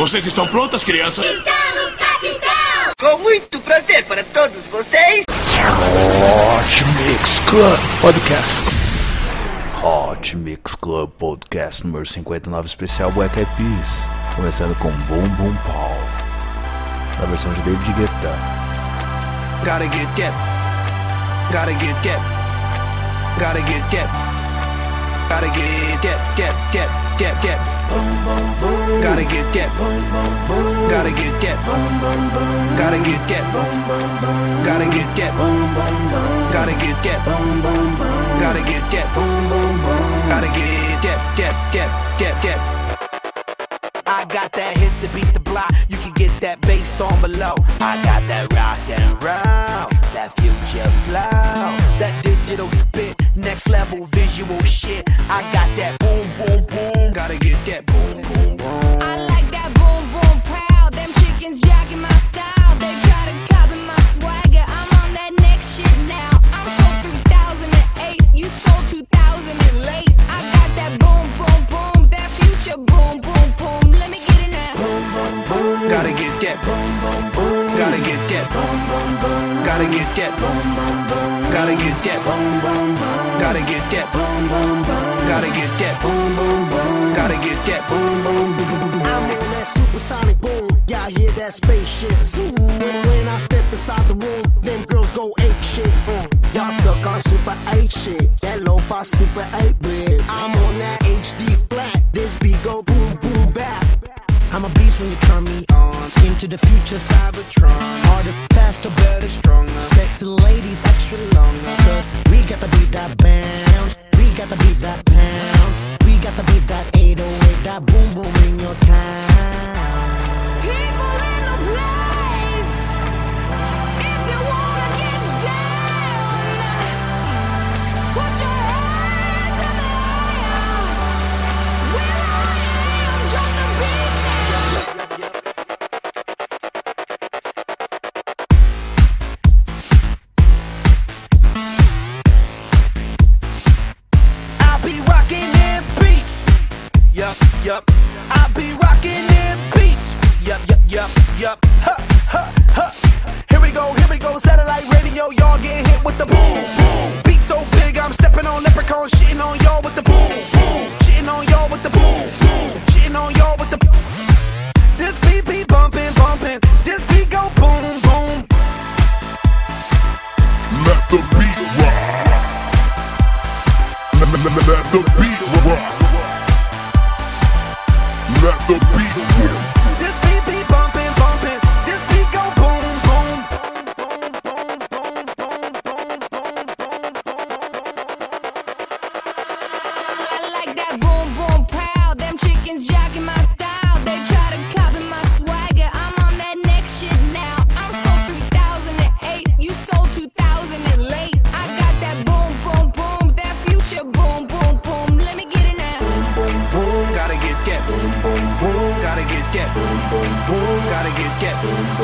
Vocês estão prontas, crianças? Estamos, capitão! Com muito prazer para todos vocês. Hot Mix Club Podcast. Hot Mix Club Podcast número 59 especial Black Eyed Peas. Começando com Boom Boom Paul. Na versão de David Guetta. Gotta get get. Gotta get get. Gotta get get. Gotta get get get get get get. Gotta get get. Gotta get get. Gotta get get. Gotta get get. Gotta get get. Gotta get get. Gotta get get get get get get. I got that hit to beat the block. You can get that bass on below. I got that rock and roll, that future flow, that digital spit, next level visual shit. I got that Into the future, Cybertron. Harder, faster, better, stronger. Sexy ladies, extra longer. Cause we got to beat that bounce. We got to beat that pound. We got to beat that 808, that boom boom in your town. People in the place.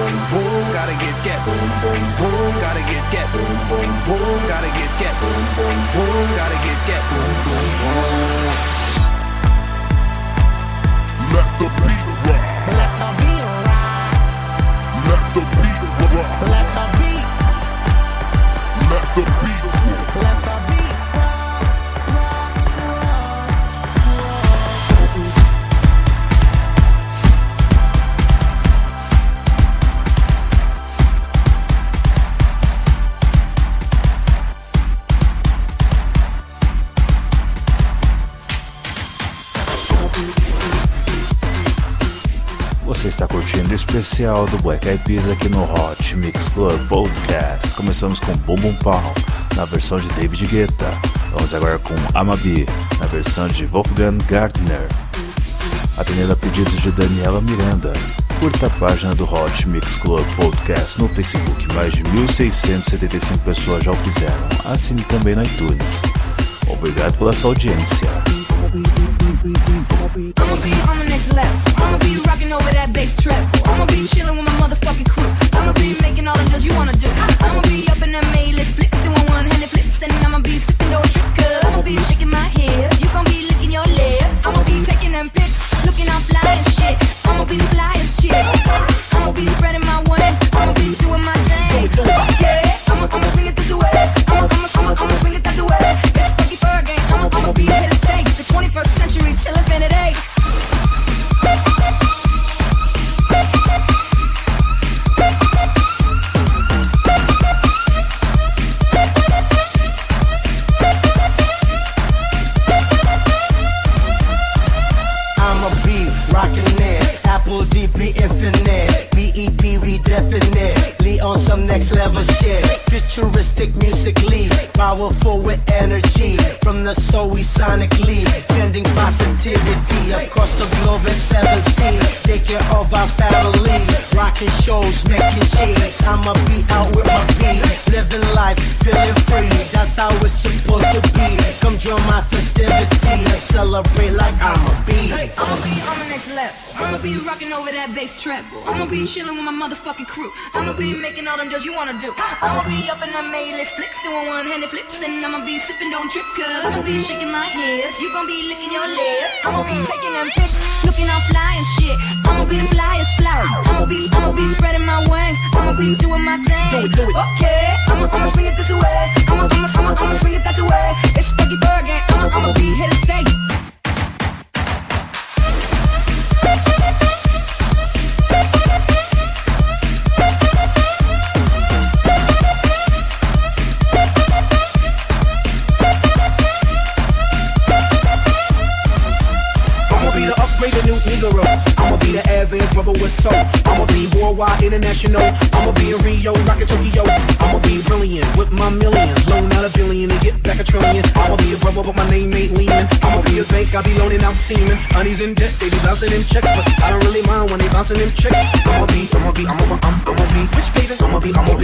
Boom boom gotta get that boom boom boom, gotta get that boom boom boom, gotta get that boom boom boom, gotta get that boom boom boom. Let the beat rock. Let the beat rock. Let the beat rock. Let the beat. Especial do Black Eyed Peas aqui no Hot Mix Club Podcast. Começamos com Boom Boom Pow, na versão de David Guetta. Vamos agora com Amabi, na versão de Wolfgang Gardner. Atendendo a pedidos de Daniela Miranda. Curta a página do Hot Mix Club Podcast no Facebook. Mais de 1.675 pessoas já o fizeram. Assine também no iTunes. Obrigado pela sua audiência. I'ma be on the next. I'ma be rocking over that bass trap. I'ma be chilling with my motherfucking crew. I'ma be making all the deals you wanna do. I'ma be up in that A-list flicks, doing one-handed flips, and I'ma be sipping across the globe and seven seas. Care of our families, rocking shows, making cheese. I'ma be out with my beat, living life, feeling free. That's how it's supposed to be. Come join my festivity and celebrate be on the next level. I'ma be rocking over that bass treble. I'ma be chilling with my motherfucking crew. I'ma be making all them deals you wanna do. I'ma be up in the A-list flicks, doing one-handed flips, and I'ma be sipping, don't trip, cause I'ma be shaking my hips. You gon' be licking your lips. I'ma be taking them pics, looking all fly and shit. I'ma be the flyest slow. I'ma be, I'ma be spreading my wings. I'ma be doing my thing. Do it, do it. Okay, I'ma, I'ma swing it this way. I'ma, I'ma, I'ma, I'ma swing it that way. It's Fergie Bergen. I'ma, I'ma be here to stay. Worldwide international. I'ma be in Rio, rockin' Tokyo. I'ma be brilliant with my millions. Loan out a billion and get back a trillion. I'ma be a brother, but my name ain't Lehman. I'ma be a bank, I be loaning out semen. Honey's in debt, they be bouncing them checks, but I don't really mind when they bouncing them checks. I'ma be, I'ma be, I'ma be, I'm, I'ma be rich, baby.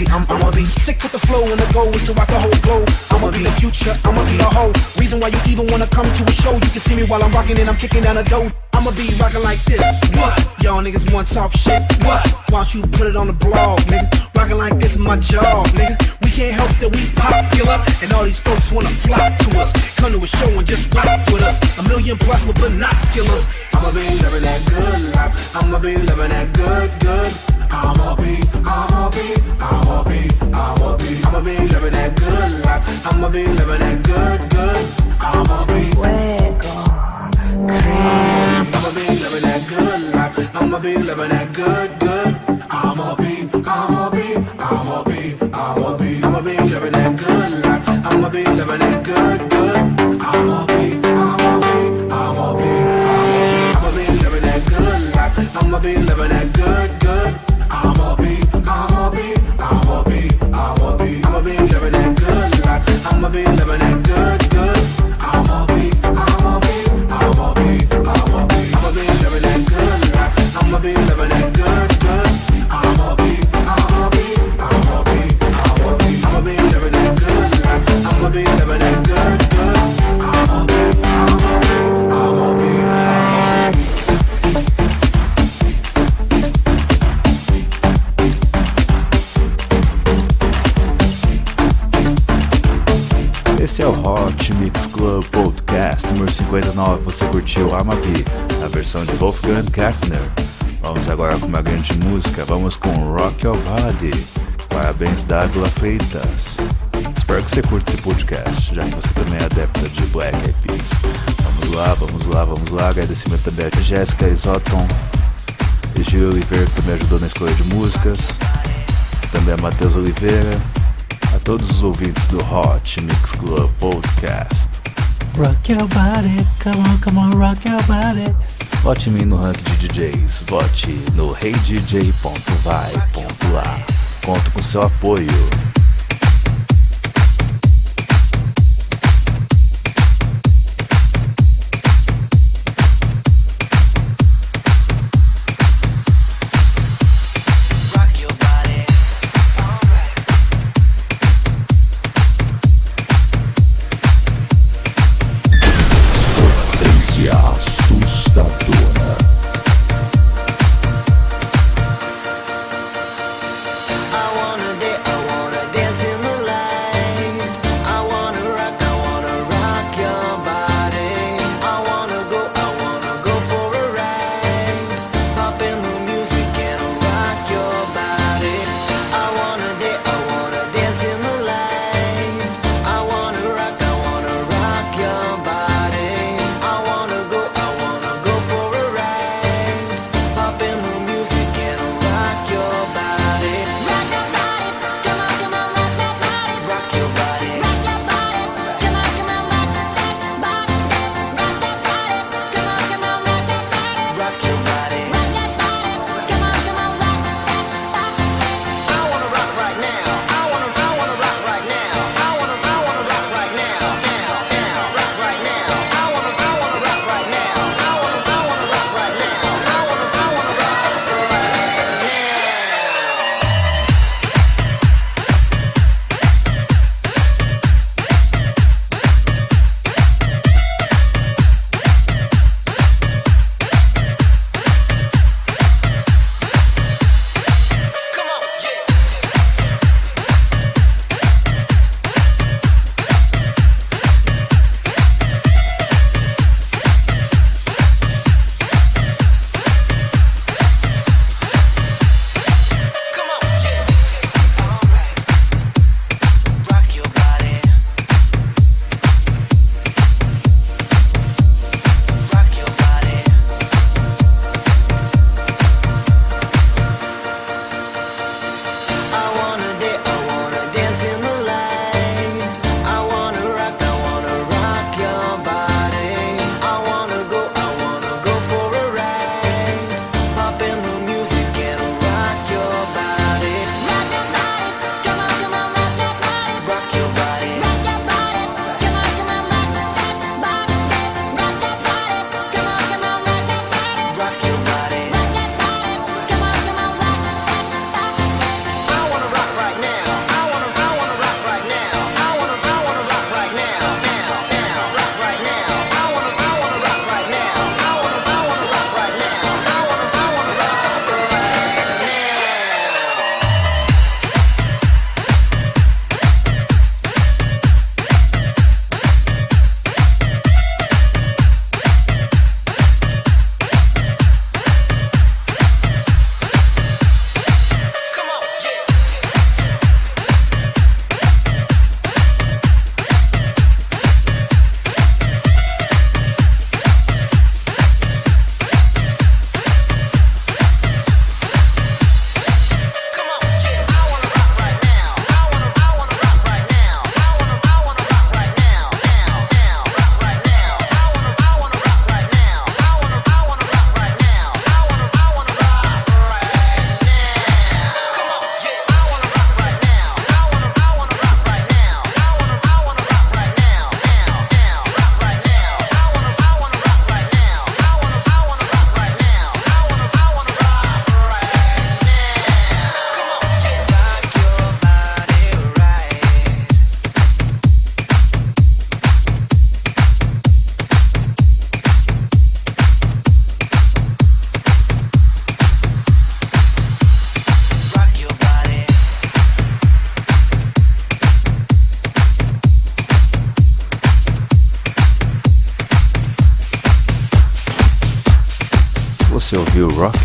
Be, I'm, I'ma be sick with the flow and the goal is to rock the whole globe. I'ma be the future, I'ma be the whole reason why you even wanna come to a show. You can see me while I'm rocking and I'm kicking down the door. I'ma be rocking like this. What? Y'all niggas wanna talk shit? What? Why don't you put it on the blog, nigga? Rocking like this is my job, nigga. We can't help that we popular, and all these folks wanna flock to us. Come to a show and just rock with us. A million plus with binoculars. I'ma be living that good life. I'ma be living that good, good. I'ma be, I'ma be, I'ma be, I'ma be, I'ma be living that good life. I'ma be living that good, good. I'ma be. I'ma be living that good life. I'ma be living that good, good. I'ma be, I'ma be, I'ma be, I'ma be, I'ma be living that good life. I'ma be living that good, good. Curtiu Amabi, a versão de Wolfgang Gartner. Vamos agora com uma grande música. Vamos com Rock Your Body. Parabéns, Dávila Freitas. Espero que você curta esse podcast, já que você também é adepta de Black Eyed Peas. Vamos lá, vamos lá, vamos lá. Agradecimento também a Jéssica Isoton e Gil Oliveira, que também ajudou na escolha de músicas. Também a Matheus Oliveira a todos os ouvintes do Hot Mix Club Podcast. Rock your body, come on, come on, rock your body. Vote em mim no ranking de DJs, vote no heydj.vai.lá. Conto com seu apoio.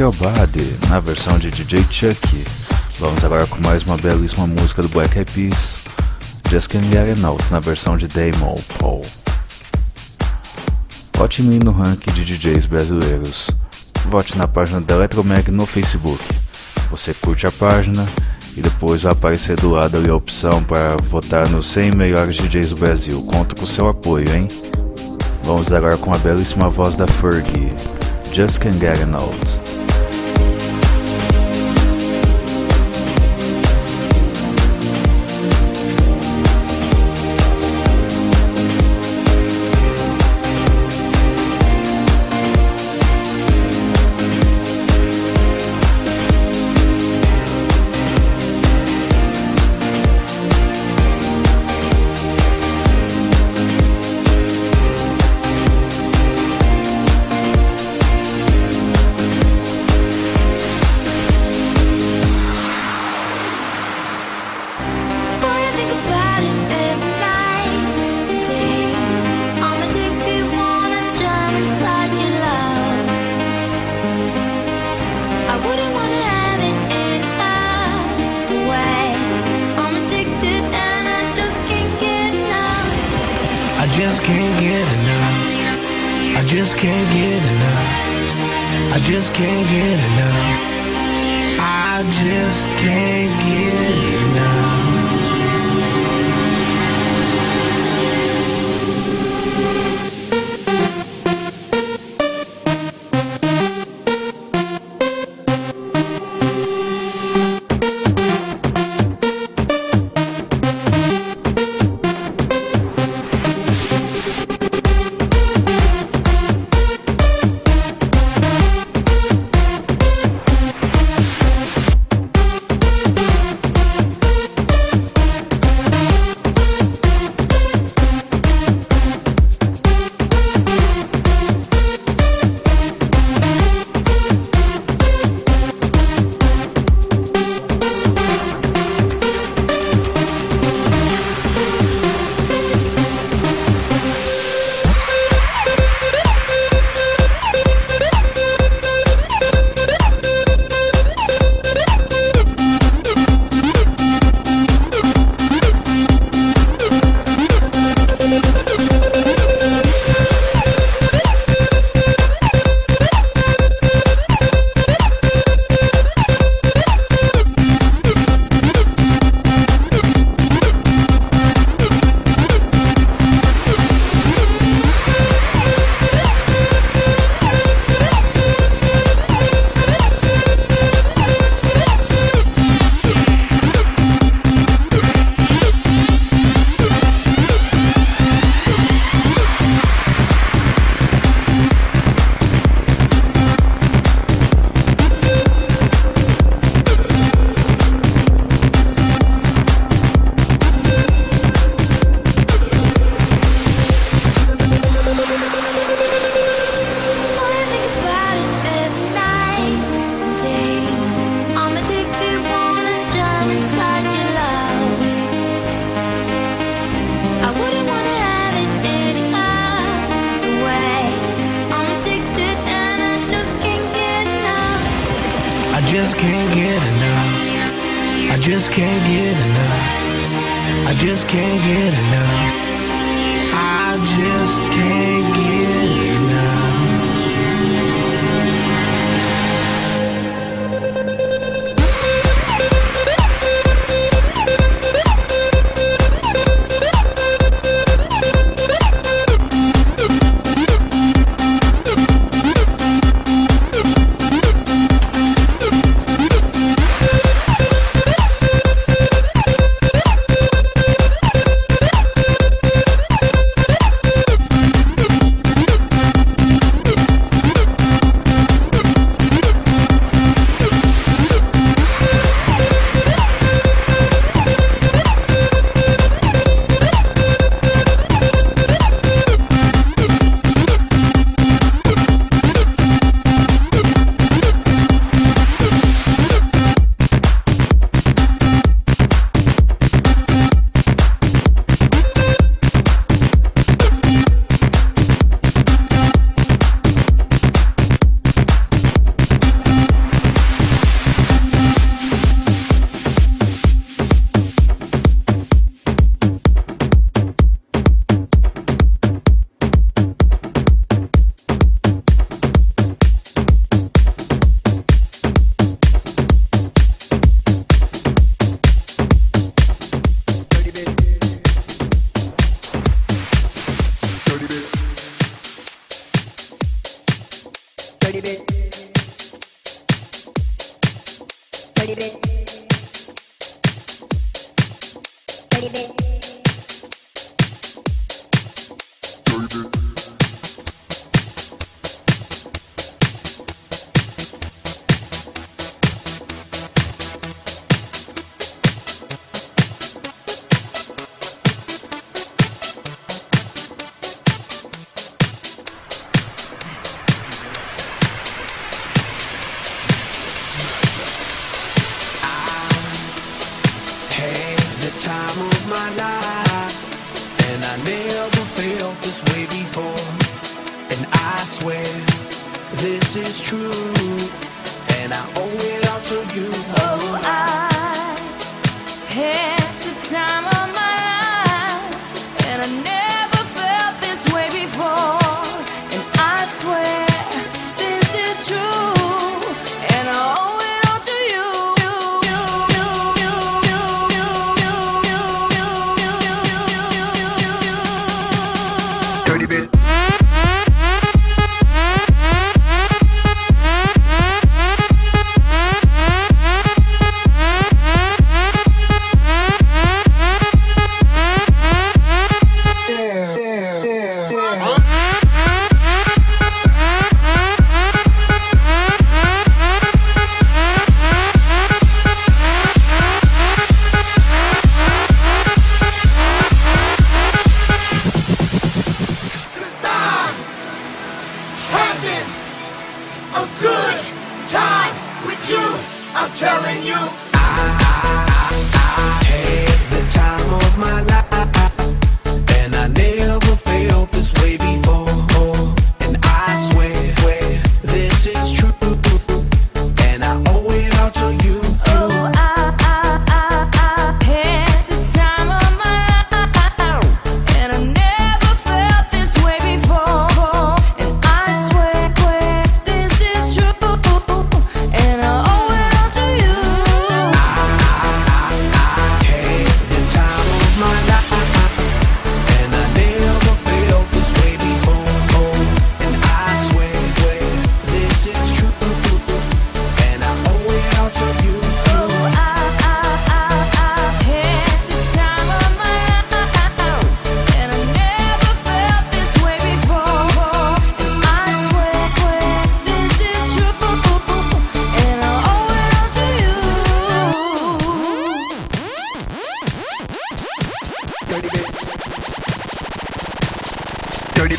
Your Body, na versão de DJ Chuck. Vamos agora com mais uma belíssima música do Black Eyed Peas, Just Can't Get Enough, na versão de Damon Paul. Vote em no ranking de DJs brasileiros. Vote na página da Electromag no Facebook. Você curte a página e depois vai aparecer do lado ali a opção para votar nos 100 melhores DJs do Brasil. Conto com seu apoio, hein? Vamos agora com a belíssima voz da Fergie. Just Can't Get Enough. Boy, can't get enough. I just can't get enough. I just can't get enough. I just can't get enough.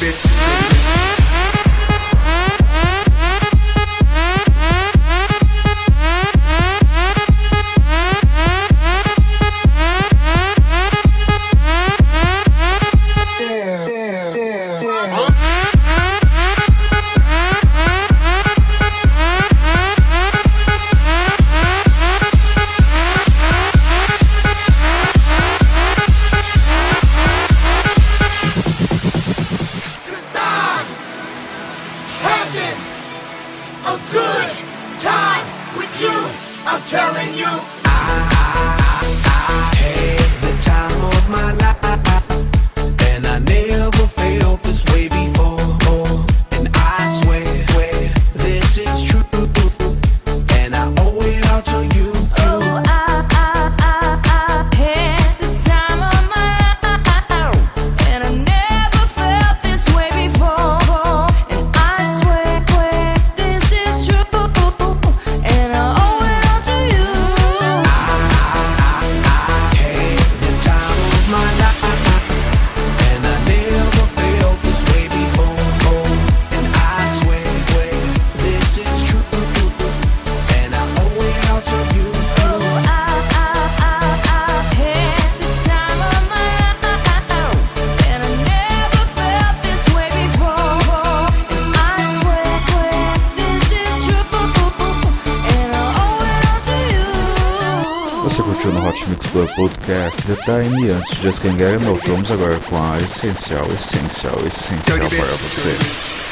baby. podcast The Time. E antes de As Game Game, vamos agora com a essencial, essencial, essencial para você.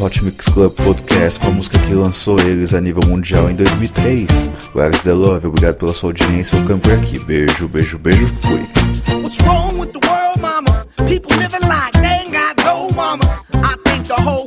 Hot Mix Club Podcast com a música que lançou eles a nível mundial em 2003. Where is the Love? Obrigado pela sua audiência. Eu ficando por aqui. Beijo, beijo, beijo. Fui. What's wrong with the world, mama? People living like they ain't got no mamas. I think the whole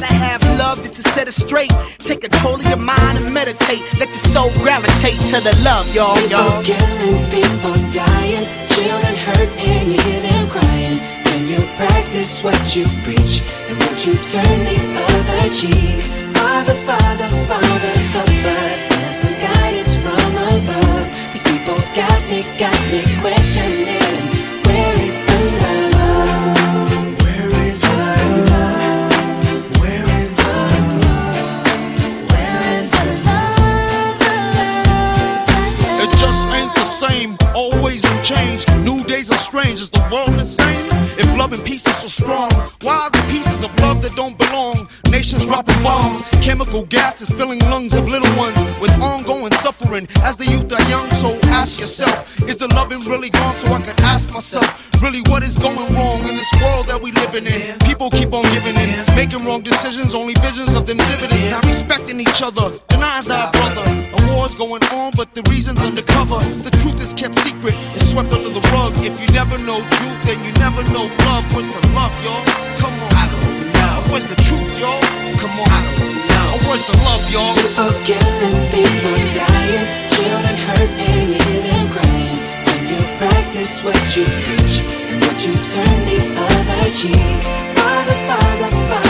gotta have love just to set it straight. Take control of your mind and meditate. Let your soul gravitate to the love, y'all, y'all. People killing, people dying, children hurt, and you hear them crying. When you practice what you preach, and would you turn the other cheek? Father, Father, Father, help us, send some guidance from above. These people got me, got me questioning. People killing, people dying, children hurt, and you hear crying. When you practice what you preach, and would you turn the other cheek? Father, Father, Father,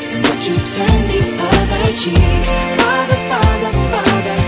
you turn the other cheek? Father, Father, Father.